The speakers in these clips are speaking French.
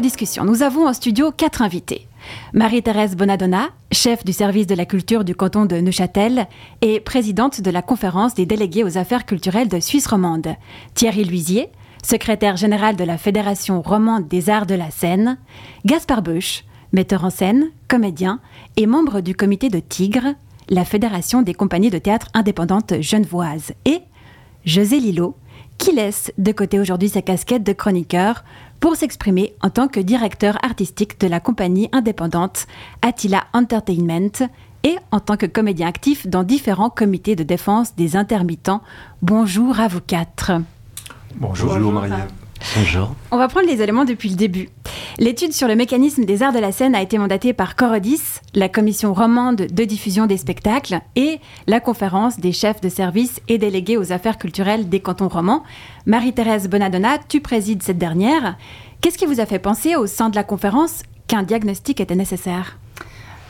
discussion, nous avons en studio quatre invités. Marie-Thérèse Bonadonna, chef du service de la culture du canton de Neuchâtel et présidente de la conférence des délégués aux affaires culturelles de Suisse romande. Thierry Luisier, secrétaire général de la Fédération romande des arts de la scène. Gaspard Beuch, metteur en scène, comédien et membre du comité de Tigre, la Fédération des compagnies de théâtre indépendantes genevoises. Et José Lillo, qui laisse de côté aujourd'hui sa casquette de chroniqueur pour s'exprimer en tant que directeur artistique de la compagnie indépendante Attila Entertainment et en tant que comédien actif dans différents comités de défense des intermittents. Bonjour à vous quatre. Bonjour, Bonjour Maria. Bonjour. On va prendre les éléments depuis le début. L'étude sur le mécanisme des arts de la scène a été mandatée par Corodis, la commission romande de diffusion des spectacles, et la conférence des chefs de service et délégués aux affaires culturelles des cantons romans. Marie-Thérèse Bonadonna, tu présides cette dernière. Qu'est-ce qui vous a fait penser au sein de la conférence qu'un diagnostic était nécessaire?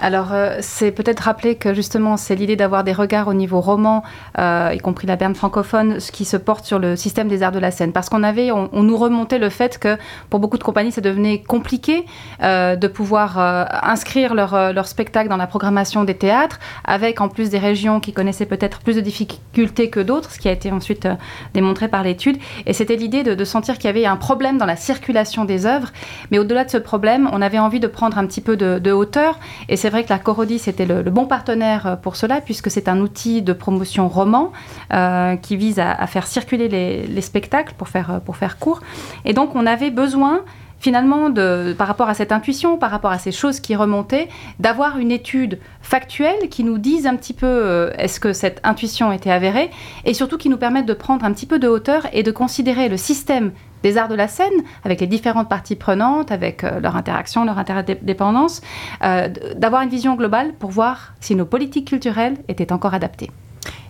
Alors, euh, c'est peut-être rappeler que justement, c'est l'idée d'avoir des regards au niveau roman, euh, y compris la berne francophone, ce qui se porte sur le système des arts de la scène. Parce qu'on avait, on, nous remontait le fait que pour beaucoup de compagnies, ça devenait compliqué euh, de pouvoir inscrire leur, spectacle dans la programmation des théâtres, avec en plus des régions qui connaissaient peut-être plus de difficultés que d'autres, ce qui a été ensuite démontré par l'étude. Et c'était l'idée de, de, sentir qu'il y avait un problème dans la circulation des œuvres. Mais au-delà de ce problème, on avait envie de prendre un petit peu de, de hauteur. Et c'est vrai que la Corodis était le, bon partenaire euh, pour cela, puisque c'est un outil de promotion roman euh, qui vise à, faire circuler les, spectacles pour faire, pour faire court. Et donc, on avait besoin finalement, de, par rapport à cette intuition, par rapport à ces choses qui remontaient, d'avoir une étude factuelle qui nous dise un petit peu euh, est-ce que cette intuition était avérée, et surtout qui nous permette de prendre un petit peu de hauteur et de considérer le système des arts de la scène, avec les différentes parties prenantes, avec euh, leur interaction, leur interdépendance, euh, d'avoir une vision globale pour voir si nos politiques culturelles étaient encore adaptées.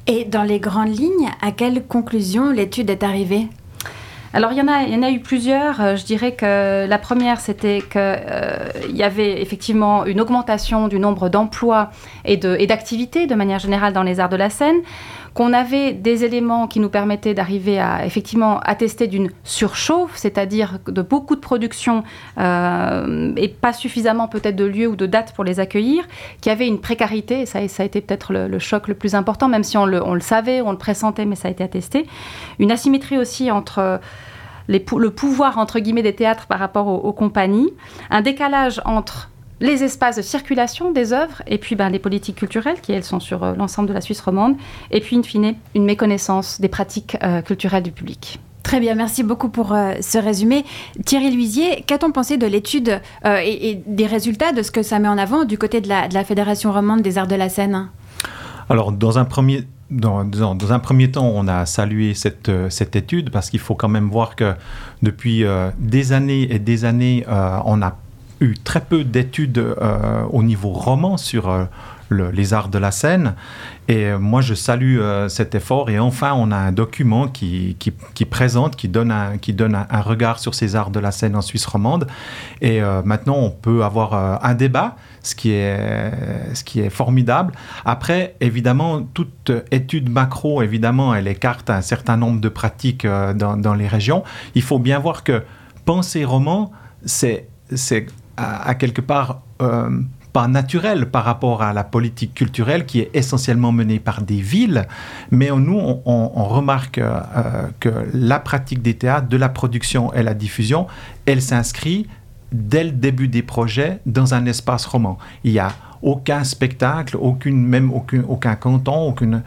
Et dans les grandes lignes, à quelle conclusion l'étude est arrivée? Alors il y en a, il y en a eu plusieurs. Euh, je dirais que la première, c'était qu'il euh, y avait effectivement une augmentation du nombre d'emplois et d'activités de, manière générale dans les arts de la scène qu'on avait des éléments qui nous permettaient d'arriver à effectivement attester d'une surchauffe, c'est-à-dire de beaucoup de productions euh, et pas suffisamment peut-être de lieux ou de dates pour les accueillir, qui avait une précarité, et ça, a été peut-être le, choc le plus important, même si on le, savait, on le pressentait, mais ça a été attesté. Une asymétrie aussi entre... Le pouvoir entre guillemets des théâtres par rapport aux compagnies, un décalage entre les espaces de circulation des œuvres, et puis ben, les politiques culturelles, qui elles sont sur euh, l'ensemble de la Suisse romande, et puis in fine, une méconnaissance des pratiques euh, culturelles du public. Très bien, merci beaucoup pour euh, ce résumé. Thierry Luisier, qu'a-t-on pensé de l'étude et, des résultats de ce que ça met en avant du côté de la, de la Fédération romande des arts de la scène Alors, dans un premier dans, dans, un premier temps, on a salué cette, cette étude parce qu'il faut quand même voir que depuis des années et des années, on a très peu d'études euh, au niveau roman sur euh, les arts de la scène. Et euh, moi, je salue cet effort. Et enfin, on a un document qui, qui, présente, qui donne, un, qui donne un, regard sur ces arts de la scène en Suisse romande. Et maintenant, on peut avoir un débat, ce qui, est, ce qui est formidable. Après, évidemment, toute étude macro, évidemment, elle écarte un certain nombre de pratiques dans, dans les régions. Il faut bien voir que penser roman, c'est à, quelque part euh, pas naturel par rapport à la politique culturelle qui est essentiellement menée par des villes, mais nous, on, remarque euh, que la pratique des théâtres, de la production et la diffusion, elle s'inscrit dès le début des projets dans un espace roman. Il n'y a aucun spectacle, aucune, même aucun, aucun canton, aucune,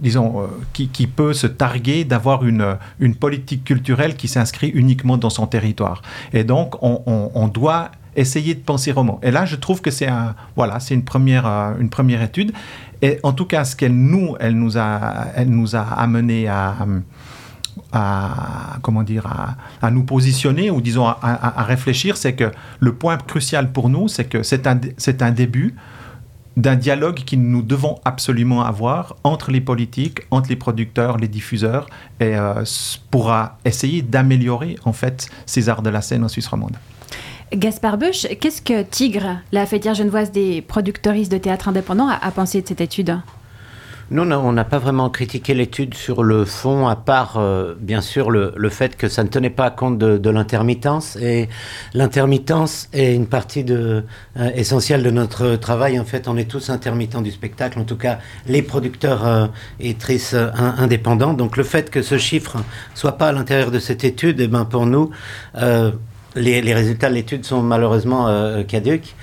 disons, qui, qui, peut se targuer d'avoir une, une politique culturelle qui s'inscrit uniquement dans son territoire. Et donc, on, doit essayer de penser roman. Et là, je trouve que c'est voilà, c'est une première, euh, une première étude. Et en tout cas, ce qu'elle nous, elle nous a, elle nous a amené à, comment dire, à, nous positionner ou disons à, à réfléchir, c'est que le point crucial pour nous, c'est que c'est un, c'est un début d'un dialogue que nous devons absolument avoir entre les politiques, entre les producteurs, les diffuseurs, et euh, pourra essayer d'améliorer en fait ces arts de la scène en Suisse romande. Gaspard Bush, qu'est-ce que Tigre, la fêtière genevoise des producteuristes de théâtre indépendant, a, pensé de cette étude? Nous, on n'a pas vraiment critiqué l'étude sur le fond, à part, euh, bien sûr, le, fait que ça ne tenait pas compte de, l'intermittence. Et l'intermittence est une partie de, euh, essentielle de notre travail. En fait, on est tous intermittents du spectacle, en tout cas les producteurs euh, et actrices indépendants. Donc le fait que ce chiffre soit pas à l'intérieur de cette étude, eh ben, pour nous, les, les, résultats de l'étude sont malheureusement caduques.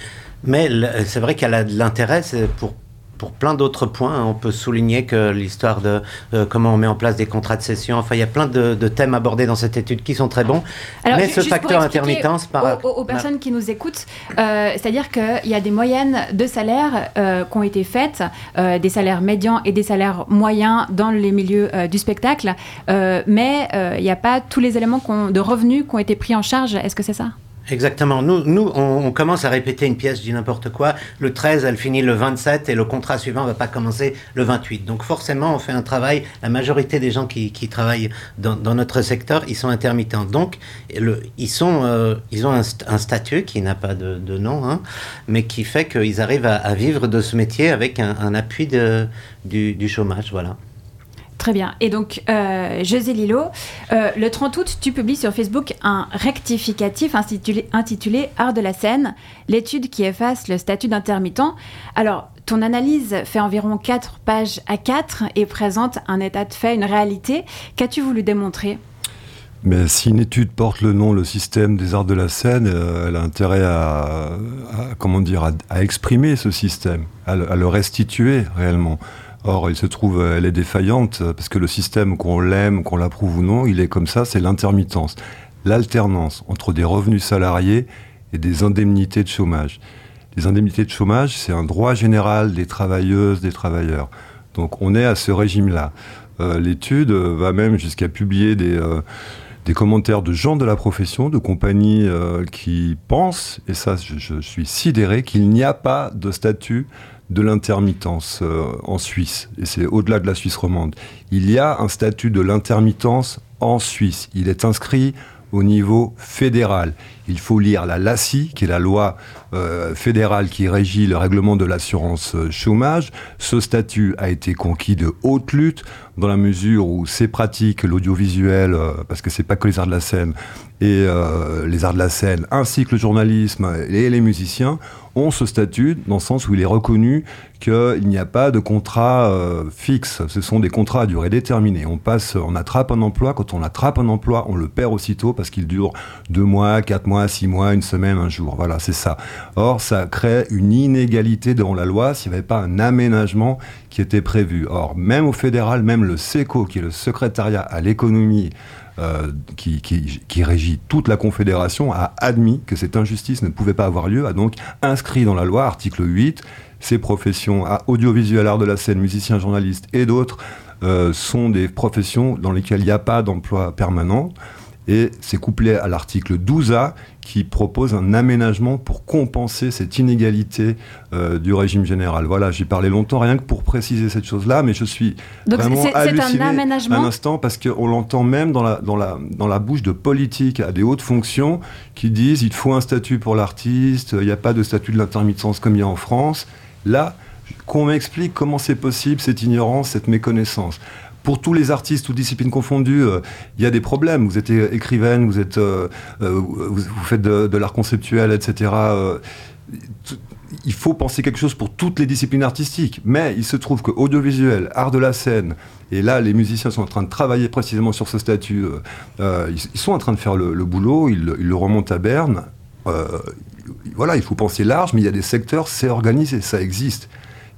Mais c'est vrai qu'elle a de l'intérêt pour pour plein d'autres points. On peut souligner que l'histoire de euh, comment on met en place des contrats de cession, enfin, il y a plein de, thèmes abordés dans cette étude qui sont très bons. mais ce facteur intermittence par. Aux, personnes qui nous écoutent, euh, c'est-à-dire qu'il y a des moyennes de salaires euh, qui ont été faites, des salaires médians et des salaires moyens dans les milieux du spectacle, mais il n'y a pas tous les éléments de revenus qui ont été pris en charge. Est-ce que c'est ça? Exactement. Nous, nous on, commence à répéter une pièce, je n'importe quoi. Le 13, elle finit le 27 et le contrat suivant va pas commencer le 28. Donc forcément, on fait un travail. La majorité des gens qui, qui travaillent dans, notre secteur, ils sont intermittents. Donc, ils, sont, euh, ils ont un, statut qui n'a pas de, nom, hein, mais qui fait qu'ils arrivent à, vivre de ce métier avec un, un appui de, du, du chômage. Voilà. Très bien. Et donc, euh, José Lilo, euh, le 30 août, tu publies sur Facebook un rectificatif intitulé, intitulé Art de la scène, l'étude qui efface le statut d'intermittent. Alors, ton analyse fait environ 4 pages à 4 et présente un état de fait, une réalité. Qu'as-tu voulu démontrer? Mais si une étude porte le nom le système des arts de la scène, euh, elle a intérêt à, comment dire à, exprimer ce système, à le restituer réellement. Or, il se trouve, elle est défaillante parce que le système, qu'on l'aime, qu'on l'approuve ou non, il est comme ça, c'est l'intermittence, l'alternance entre des revenus salariés et des indemnités de chômage. Les indemnités de chômage, c'est un droit général des travailleuses, des travailleurs. Donc, on est à ce régime-là. Euh, l'étude va même jusqu'à publier des, euh, commentaires de gens de la profession, de compagnies euh, qui pensent, et ça, je suis sidéré, qu'il n'y a pas de statut de l'intermittence euh, en Suisse, et c'est au-delà de la Suisse romande. Il y a un statut de l'intermittence en Suisse. Il est inscrit au niveau fédéral. Il faut lire la LACI, qui est la loi euh, fédérale qui régit le règlement de l'assurance euh, chômage. Ce statut a été conquis de haute lutte dans la mesure où ces pratiques, l'audiovisuel, parce que c'est pas que les arts de la scène, et les arts de la scène, ainsi que le journalisme et les musiciens, ont ce statut dans le sens où il est reconnu qu'il n'y a pas de contrat euh, fixe. Ce sont des contrats à durée déterminée. On passe, on attrape un emploi. Quand on attrape un emploi, on le perd aussitôt parce qu'il dure deux mois, quatre mois, six mois, une semaine, un jour. Voilà, c'est ça. Or, ça crée une inégalité devant la loi s'il n'y avait pas un aménagement qui était prévu. Or, même au fédéral, même le SECO, qui est le secrétariat à l'économie, euh, qui, régit toute la Confédération, a admis que cette injustice ne pouvait pas avoir lieu, a donc inscrit dans la loi, article 8, ces professions audiovisuelles, art de la scène, musiciens, journalistes et d'autres euh, sont des professions dans lesquelles il n'y a pas d'emploi permanent. Et c'est couplé à l'article 12A qui propose un aménagement pour compenser cette inégalité euh, du régime général. Voilà, j'ai parlé longtemps rien que pour préciser cette chose-là, mais je suis Donc vraiment halluciné un, aménagement... un instant parce qu'on l'entend même dans la, dans, la, dans la bouche de politiques à des hautes fonctions qui disent il faut un statut pour l'artiste, il n'y a pas de statut de l'intermittence comme il y a en France. Là, qu'on m'explique comment c'est possible cette ignorance, cette méconnaissance pour tous les artistes, toutes disciplines confondues, euh, il y a des problèmes. Vous êtes écrivaine, vous, êtes, euh, euh, vous, faites de, l'art conceptuel, etc. il faut penser quelque chose pour toutes les disciplines artistiques. Mais il se trouve que audiovisuel, art de la scène, et là, les musiciens sont en train de travailler précisément sur ce statut. ils, sont en train de faire le, boulot, ils, le remontent à Berne. voilà, il faut penser large, mais il y a des secteurs, c'est organisé, ça existe.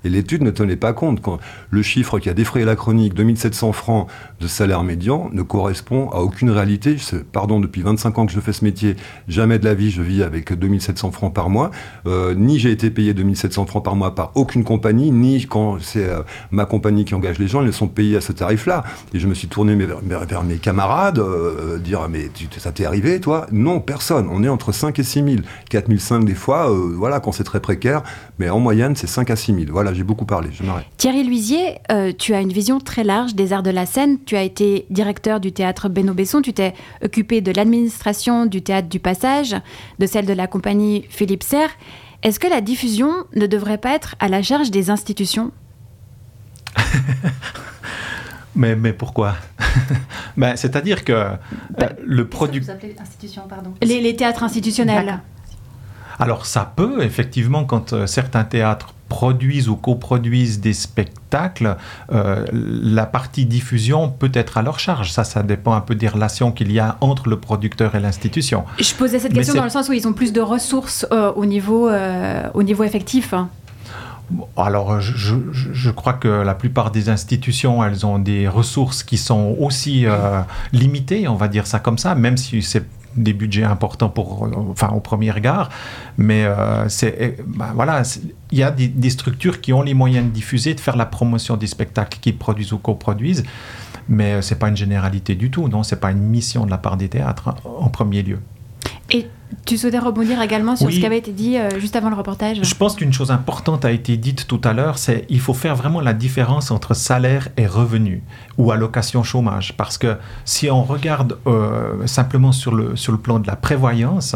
Et l'étude ne tenait pas compte. Quand le chiffre qui a défrayé la chronique, 2700 francs de salaire médian, ne correspond à aucune réalité. Pardon, depuis 25 ans que je fais ce métier, jamais de la vie je vis avec 2700 francs par mois. Euh, ni j'ai été payé 2700 francs par mois par aucune compagnie, ni quand c'est euh, ma compagnie qui engage les gens, ils sont payés à ce tarif-là. Et je me suis tourné vers, mes camarades, euh, dire mais ça t'est arrivé toi? Non, personne. On est entre 5 et 6 000. 4 500 des fois, voilà, quand c'est très précaire, mais en moyenne c'est 5 à 6 000. Voilà j'ai beaucoup parlé, je m'arrête. Thierry Luisier, euh, tu as une vision très large des arts de la scène. Tu as été directeur du théâtre Benoît Besson, tu t'es occupé de l'administration du théâtre du Passage, de celle de la compagnie Philippe Serre. Est-ce que la diffusion ne devrait pas être à la charge des institutions? Mais, mais pourquoi? Ben, C'est-à-dire que euh, le producteur... Les, les théâtres institutionnels. Alors ça peut, effectivement, quand euh, certains théâtres produisent ou coproduisent des spectacles, euh, la partie diffusion peut être à leur charge. Ça, ça dépend un peu des relations qu'il y a entre le producteur et l'institution. Je posais cette question dans le sens où ils ont plus de ressources euh, au, niveau, au niveau effectif. Alors, je, je, crois que la plupart des institutions, elles ont des ressources qui sont aussi limitées, on va dire ça comme ça, même si c'est des budgets importants pour, enfin, au premier regard, mais euh, ben, voilà, il y a des, structures qui ont les moyens de diffuser, de faire la promotion des spectacles qu'ils produisent ou coproduisent, mais euh, c'est pas une généralité du tout, non, c'est pas une mission de la part des théâtres en premier lieu. Et tu souhaitais rebondir également sur ce qui avait été dit euh, juste avant le reportage Je pense qu'une chose importante a été dite tout à l'heure, c'est qu'il faut faire vraiment la différence entre salaire et revenu ou allocation chômage. Parce que si on regarde euh, simplement sur le, sur le plan de la prévoyance,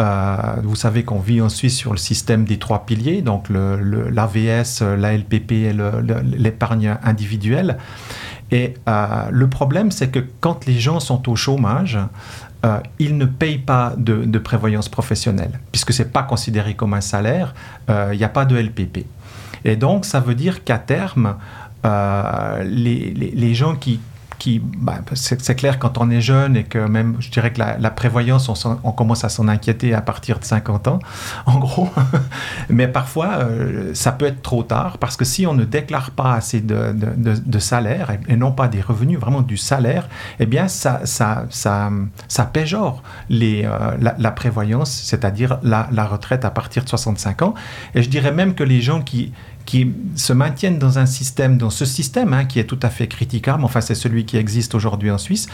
euh, vous savez qu'on vit en Suisse sur le système des trois piliers, donc l'AVS, le, la LPP et l'épargne individuelle. Et le problème, c'est que quand les gens sont au chômage, euh, ils ne payent pas de, prévoyance professionnelle, puisque ce n'est pas considéré comme un salaire, euh, il n'y a pas de LPP. Et donc, ça veut dire qu'à terme, euh, les, gens qui, bah, c'est clair quand on est jeune et que même, je dirais que la, prévoyance, on, commence à s'en inquiéter à partir de 50 ans, en gros. Mais parfois, euh, ça peut être trop tard parce que si on ne déclare pas assez de, salaire et, non pas des revenus, vraiment du salaire, eh bien, ça, ça, ça, péjore euh, la, prévoyance, c'est-à-dire la retraite à partir de 65 ans. Et je dirais même que les gens qui, qui se maintiennent dans un système, dans ce système hein, qui est tout à fait critiquable, enfin c'est celui qui existe aujourd'hui en Suisse,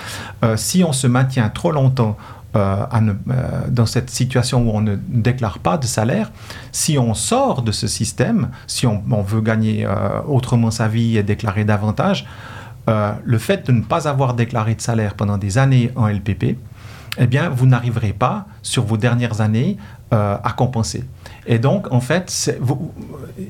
euh, si on se maintient trop longtemps euh, euh, dans cette situation où on ne déclare pas de salaire, si on sort de ce système, si on, veut gagner autrement sa vie et déclarer davantage, le fait de ne pas avoir déclaré de salaire pendant des années en LPP, eh bien, vous n'arriverez pas sur vos dernières années à compenser. Et donc, en fait,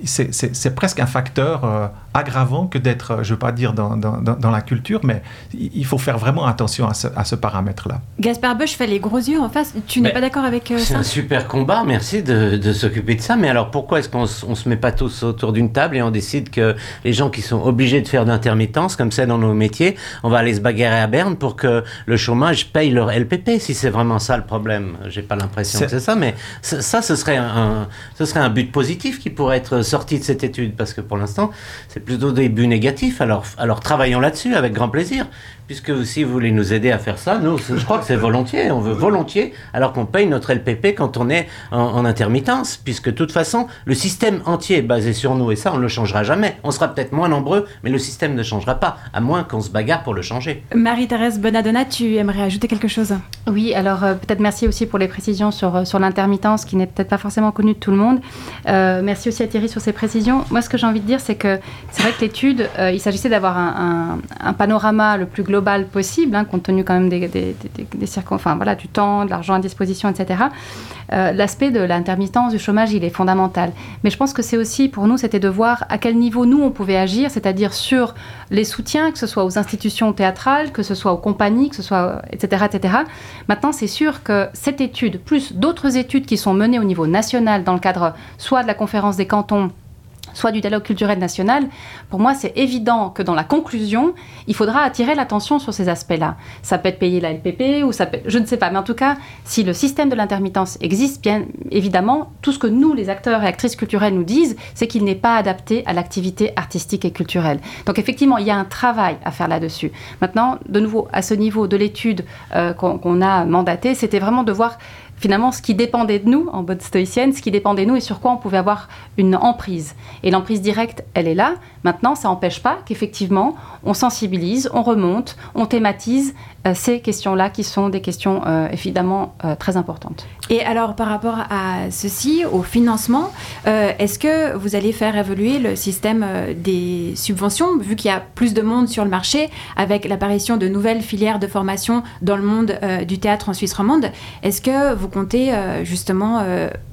c'est presque un facteur euh, aggravant que d'être, euh, je ne veux pas dire dans, dans, dans, la culture, mais il faut faire vraiment attention à ce, à ce paramètre-là. Gaspard Bush fait les gros yeux en face. Tu n'es pas d'accord avec euh, ça C'est un super combat, merci de, de s'occuper de ça. Mais alors, pourquoi est-ce qu'on ne se met pas tous autour d'une table et on décide que les gens qui sont obligés de faire d'intermittence, comme c'est dans nos métiers, on va aller se bagarrer à Berne pour que le chômage paye leur LPP, si c'est vraiment ça le problème. J'ai pas l'impression que c'est ça, mais ça, ce serait un ce serait un but positif qui pourrait être sorti de cette étude, parce que pour l'instant, c'est plutôt des buts négatifs. Alors, alors travaillons là-dessus avec grand plaisir. Puisque si vous voulez nous aider à faire ça, nous, je crois que c'est volontiers. On veut volontiers, alors qu'on paye notre LPP quand on est en, intermittence. Puisque de toute façon, le système entier est basé sur nous. Et ça, on ne le changera jamais. On sera peut-être moins nombreux, mais le système ne changera pas, à moins qu'on se bagarre pour le changer. Marie-Thérèse Bonadonna, tu aimerais ajouter quelque chose? Oui, alors euh, peut-être merci aussi pour les précisions sur, euh, sur l'intermittence, qui n'est peut-être pas forcément connue de tout le monde. Euh, merci aussi à Thierry sur ces précisions. Moi, ce que j'ai envie de dire, c'est que c'est vrai que l'étude, il s'agissait d'avoir un, un, un panorama le plus global global possible, hein, compte tenu quand même des, des, enfin, voilà, du temps, de l'argent à disposition, etc. Euh, l'aspect de l'intermittence du chômage, il est fondamental. Mais je pense que c'est aussi, pour nous, c'était de voir à quel niveau nous, on pouvait agir, c'est-à-dire sur les soutiens, que ce soit aux institutions théâtrales, que ce soit aux compagnies, que ce soit, etc. etc. Maintenant, c'est sûr que cette étude, plus d'autres études qui sont menées au niveau national dans le cadre soit de la conférence des cantons, soit du dialogue culturel national, pour moi, c'est évident que dans la conclusion, il faudra attirer l'attention sur ces aspects-là. Ça peut être payer la LPP ou ça peut je ne sais pas, mais en tout cas, si le système de l'intermittence existe, bien évidemment, tout ce que nous, les acteurs et actrices culturelles, nous disent, c'est qu'il n'est pas adapté à l'activité artistique et culturelle. Donc effectivement, il y a un travail à faire là-dessus. Maintenant, de nouveau, à ce niveau de l'étude euh, qu'on a mandatée, c'était vraiment de voir finalement ce qui dépendait de nous, en bonne stoïcienne, ce qui dépendait de nous et sur quoi on pouvait avoir une emprise. Et l'emprise directe, elle est là. Maintenant, ça n'empêche pas qu'effectivement, on sensibilise, on remonte, on thématise ces questions-là qui sont des questions euh, évidemment euh, très importantes. Et alors, par rapport à ceci, au financement, est-ce que vous allez faire évoluer le système des subventions, vu qu'il y a plus de monde sur le marché, avec l'apparition de nouvelles filières de formation dans le monde du théâtre en Suisse romande? Est-ce que vous comptez justement,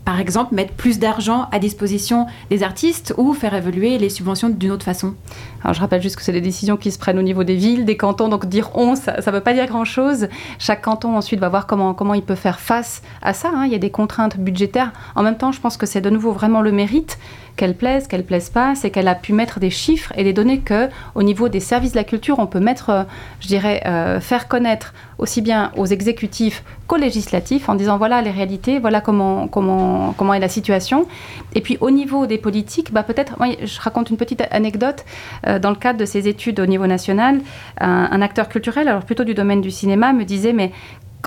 par exemple, mettre plus d'argent à disposition des artistes ou faire évoluer les subventions d'une autre façon? Alors je rappelle juste que c'est des décisions qui se prennent au niveau des villes, des cantons, donc dire on, ça ne veut pas dire grand-chose. Chaque canton ensuite va voir comment, comment il peut faire face à ça. Hein. Il y a des contraintes budgétaires. En même temps, je pense que c'est de nouveau vraiment le mérite qu'elle plaise, qu'elle plaise pas, c'est qu'elle a pu mettre des chiffres et des données que, au niveau des services de la culture, on peut mettre, euh, je dirais, euh, faire connaître aussi bien aux exécutifs qu'aux législatifs en disant voilà les réalités, voilà comment, comment, comment est la situation. Et puis au niveau des politiques, bah, peut-être, je raconte une petite anecdote. Euh, dans le cadre de ces études au niveau national, un, un acteur culturel, alors plutôt du domaine du cinéma, me disait mais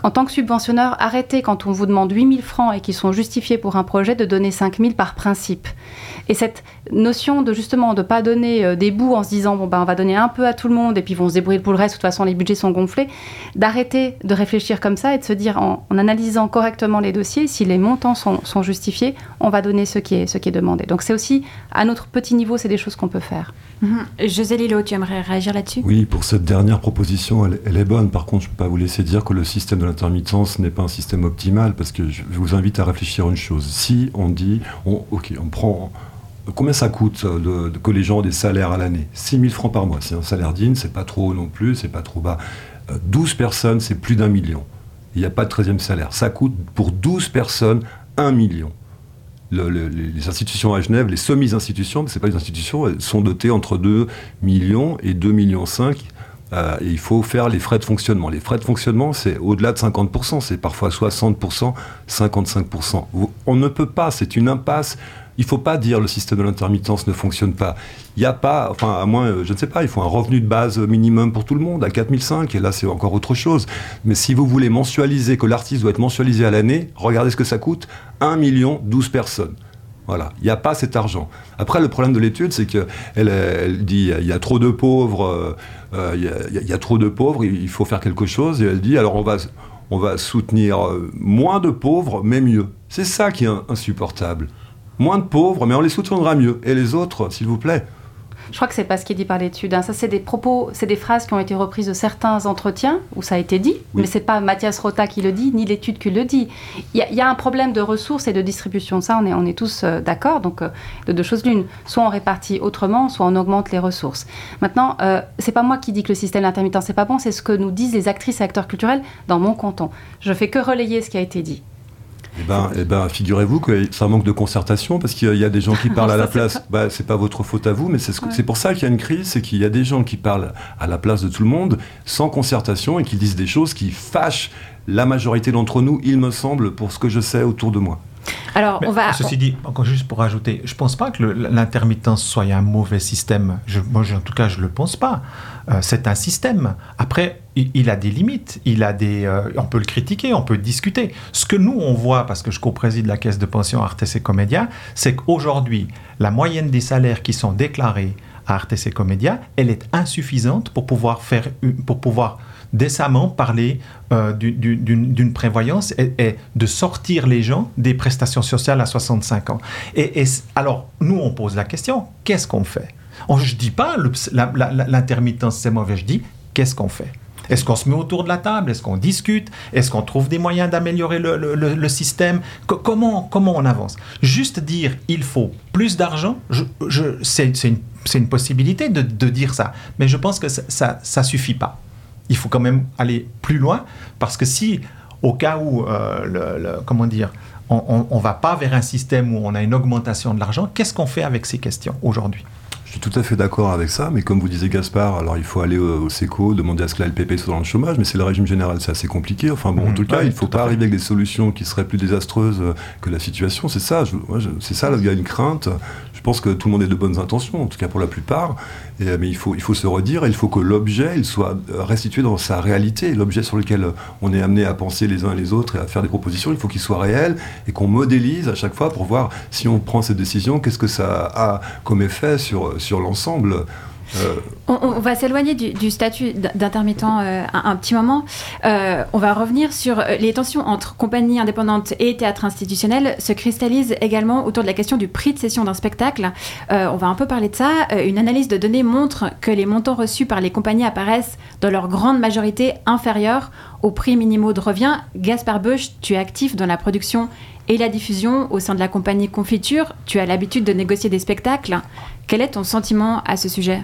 en tant que subventionneur, arrêtez quand on vous demande 8000 francs et qui sont justifiés pour un projet de donner 5000 par principe. Et cette notion de justement de pas donner euh, des bouts en se disant bon ben on va donner un peu à tout le monde et puis ils vont se débrouiller pour le reste, de toute façon les budgets sont gonflés, d'arrêter de réfléchir comme ça et de se dire en, analysant correctement les dossiers, si les montants sont, justifiés, on va donner ce qui est, ce qui est demandé. Donc c'est aussi à notre petit niveau, c'est des choses qu'on peut faire. Mhm. José Lilo, tu aimerais réagir là-dessus? Oui, pour cette dernière proposition, elle, est bonne. Par contre, je ne peux pas vous laisser dire que le système de l'intermittence n'est pas un système optimal, parce que je vous invite à réfléchir à une chose. Si on dit, ok, on prend combien ça coûte de, que les gens aient des salaires à l'année? 6 000 francs par mois. C'est un salaire digne, c'est pas trop haut non plus, c'est pas trop bas. 12 euh, personnes, c'est plus d'un million. Il n'y a pas de 13e salaire. Ça coûte pour 12 personnes 1 million les institutions à Genève, les semi-institutions, ce n'est pas les institutions, elles sont dotées entre 2 millions et 2 millions 5. Euh, il faut faire les frais de fonctionnement. Les frais de fonctionnement, c'est au-delà de 50%, c'est parfois 60%, 55%. On ne peut pas, c'est une impasse il ne faut pas dire le système de l'intermittence ne fonctionne pas. Il n'y a pas, enfin, à moins, je ne sais pas, il faut un revenu de base minimum pour tout le monde à 4005, et là, c'est encore autre chose. Mais si vous voulez mensualiser, que l'artiste doit être mensualisé à l'année, regardez ce que ça coûte 1 million 12 personnes. Voilà, il n'y a pas cet argent. Après, le problème de l'étude, c'est qu'elle elle dit il y a trop de pauvres, il y, a trop de pauvres, il faut faire quelque chose. Et elle dit alors on va, on va soutenir euh, moins de pauvres, mais mieux. C'est ça qui est insupportable. Moins de pauvres, mais on les soutiendra mieux. Et les autres, s'il vous plaît, je crois que c'est pas ce qui est dit par l'étude. Hein. Ça, c'est des propos, c'est des phrases qui ont été reprises de certains entretiens où ça a été dit, mais mais c'est pas Mathias Rota qui le dit, ni l'étude qui le dit. Il y, a un problème de ressources et de distribution. Ça, on est, on est tous euh, d'accord. Donc, euh, de deux choses l'une. Soit on répartit autrement, soit on augmente les ressources. Maintenant, euh, c'est pas moi qui dis que le système intermittent c'est pas bon, c'est ce que nous disent les actrices et acteurs culturels dans mon canton. Je fais que relayer ce qui a été dit. Eh ben, eh ben figurez-vous que ça manque de concertation parce qu'il y a des gens qui parlent à la place. Bah, c'est pas votre faute à vous, mais c'est pour ça qu'il y a une crise, c'est qu'il y a des gens qui parlent à la place de tout le monde sans concertation et qui disent des choses qui fâchent la majorité d'entre nous, il me semble, pour ce que je sais autour de moi. Alors, on va. Ceci dit, encore juste pour ajouter, je ne pense pas que l'intermittence soit un mauvais système. Je, moi, en tout cas, je ne le pense pas. Euh, c'est un système. Après, il, a des limites. Il a des. Euh, on peut le critiquer, on peut discuter. Ce que nous on voit, parce que je co-préside la caisse de pension Artes et Comédia, c'est qu'aujourd'hui, la moyenne des salaires qui sont déclarés à Artes et Comédia, elle est insuffisante pour pouvoir faire, pour pouvoir décemment parler euh, d'une prévoyance et, de sortir les gens des prestations sociales à 65 ans. Et, alors, nous, on pose la question, qu'est-ce qu'on fait? Je ne dis pas l'intermittence, c'est mauvais, je dis, qu'est-ce qu'on fait? Est-ce qu'on se met autour de la table? Est-ce qu'on discute? Est-ce qu'on trouve des moyens d'améliorer le, système? Comment, comment on avance? Juste dire il faut plus d'argent, c'est une, une, possibilité de, de, dire ça, mais je pense que ça ne suffit pas il faut quand même aller plus loin parce que si, au cas où, euh, le, comment dire, on ne va pas vers un système où on a une augmentation de l'argent, qu'est-ce qu'on fait avec ces questions aujourd'hui? Je suis tout à fait d'accord avec ça, mais comme vous disait Gaspard, alors il faut aller au, SECO, demander à ce que la LPP soit dans le chômage, mais c'est le régime général, c'est assez compliqué. Enfin bon, en mmh. tout cas, il ne faut pas arriver avec des solutions qui seraient plus désastreuses que la situation. C'est ça, c'est ça, il y a une crainte. Je pense que tout le monde a de bonnes intentions, en tout cas pour la plupart. Euh, mais il faut, se redire, il faut que l'objet soit euh, restitué dans sa réalité. L'objet sur lequel on est amené à penser les uns et les autres et à faire des propositions, il faut qu'il soit réel et qu'on modélise à chaque fois pour voir si on prend cette décision, qu'est-ce que ça a comme effet sur l'ensemble. Euh, on, va s'éloigner du, statut d'intermittent euh, un, petit moment. Euh, on va revenir sur les tensions entre compagnies indépendantes et théâtre institutionnel se cristallisent également autour de la question du prix de cession d'un spectacle. on va un peu parler de ça. une analyse de données montre que les montants reçus par les compagnies apparaissent dans leur grande majorité inférieurs aux prix minimaux de revient. Gaspard Beuch, tu es actif dans la production et la diffusion au sein de la compagnie Confiture. Tu as l'habitude de négocier des spectacles. Quel est ton sentiment à ce sujet?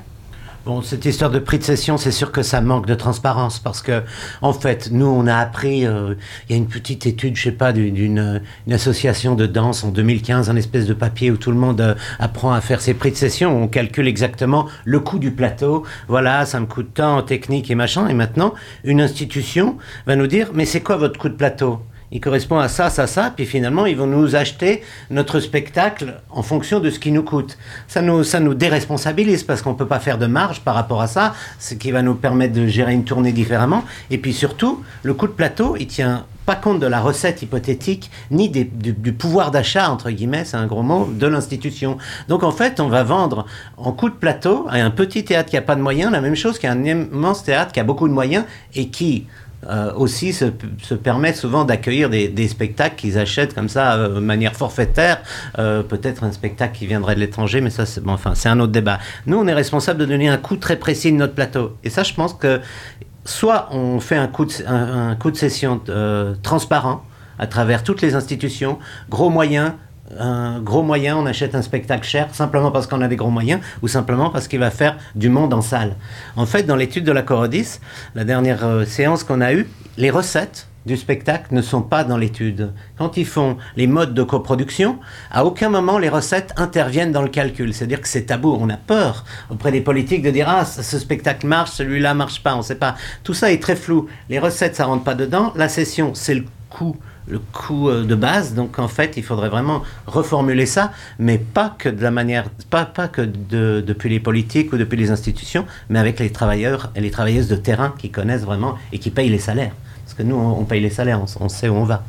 Bon, cette histoire de prix de session, c'est sûr que ça manque de transparence parce que, en fait, nous, on a appris, euh, il y a une petite étude, je sais pas, d'une association de danse en 2015, un espèce de papier où tout le monde euh, apprend à faire ses prix de session. On calcule exactement le coût du plateau. Voilà, ça me coûte tant technique et machin. Et maintenant, une institution va nous dire, mais c'est quoi votre coût de plateau? Il correspond à ça, ça, ça, puis finalement, ils vont nous acheter notre spectacle en fonction de ce qui nous coûte. Ça nous, ça nous déresponsabilise parce qu'on ne peut pas faire de marge par rapport à ça, ce qui va nous permettre de gérer une tournée différemment. Et puis surtout, le coût de plateau, il tient pas compte de la recette hypothétique, ni du, pouvoir d'achat, entre guillemets, c'est un gros mot, de l'institution. Donc en fait, on va vendre en coût de plateau à un petit théâtre qui n'a pas de moyens, la même chose qu'un immense théâtre qui a beaucoup de moyens et qui, euh, aussi se, se, souvent d'accueillir des, spectacles qu'ils achètent comme ça euh, de manière forfaitaire. Euh, peut-être un spectacle qui viendrait de l'étranger, mais ça, c'est bon, enfin, c'est un autre débat. Nous, on est responsable de donner un coût très précis de notre plateau. Et ça, je pense que soit on fait un de, un, un coût de session transparent à travers toutes les institutions, gros moyens, un gros moyen, on achète un spectacle cher simplement parce qu'on a des gros moyens ou simplement parce qu'il va faire du monde en salle. En fait, dans l'étude de la Corodis, la dernière euh, séance qu'on a eue, les recettes du spectacle ne sont pas dans l'étude. Quand ils font les modes de coproduction, à aucun moment les recettes interviennent dans le calcul. C'est-à-dire que c'est tabou. On a peur auprès des politiques de dire ah ce spectacle marche, celui-là marche pas. On ne sait pas. Tout ça est très flou. Les recettes ça rentre pas dedans. La session c'est le coût le coût euh, de base. Donc en fait, il faudrait vraiment reformuler ça, mais pas que de la manière, pas, pas que de, depuis les politiques ou depuis les institutions, mais avec les travailleurs et les travailleuses de terrain qui connaissent vraiment et qui payent les salaires. Parce que nous, on, paye les salaires, on, on sait où on va.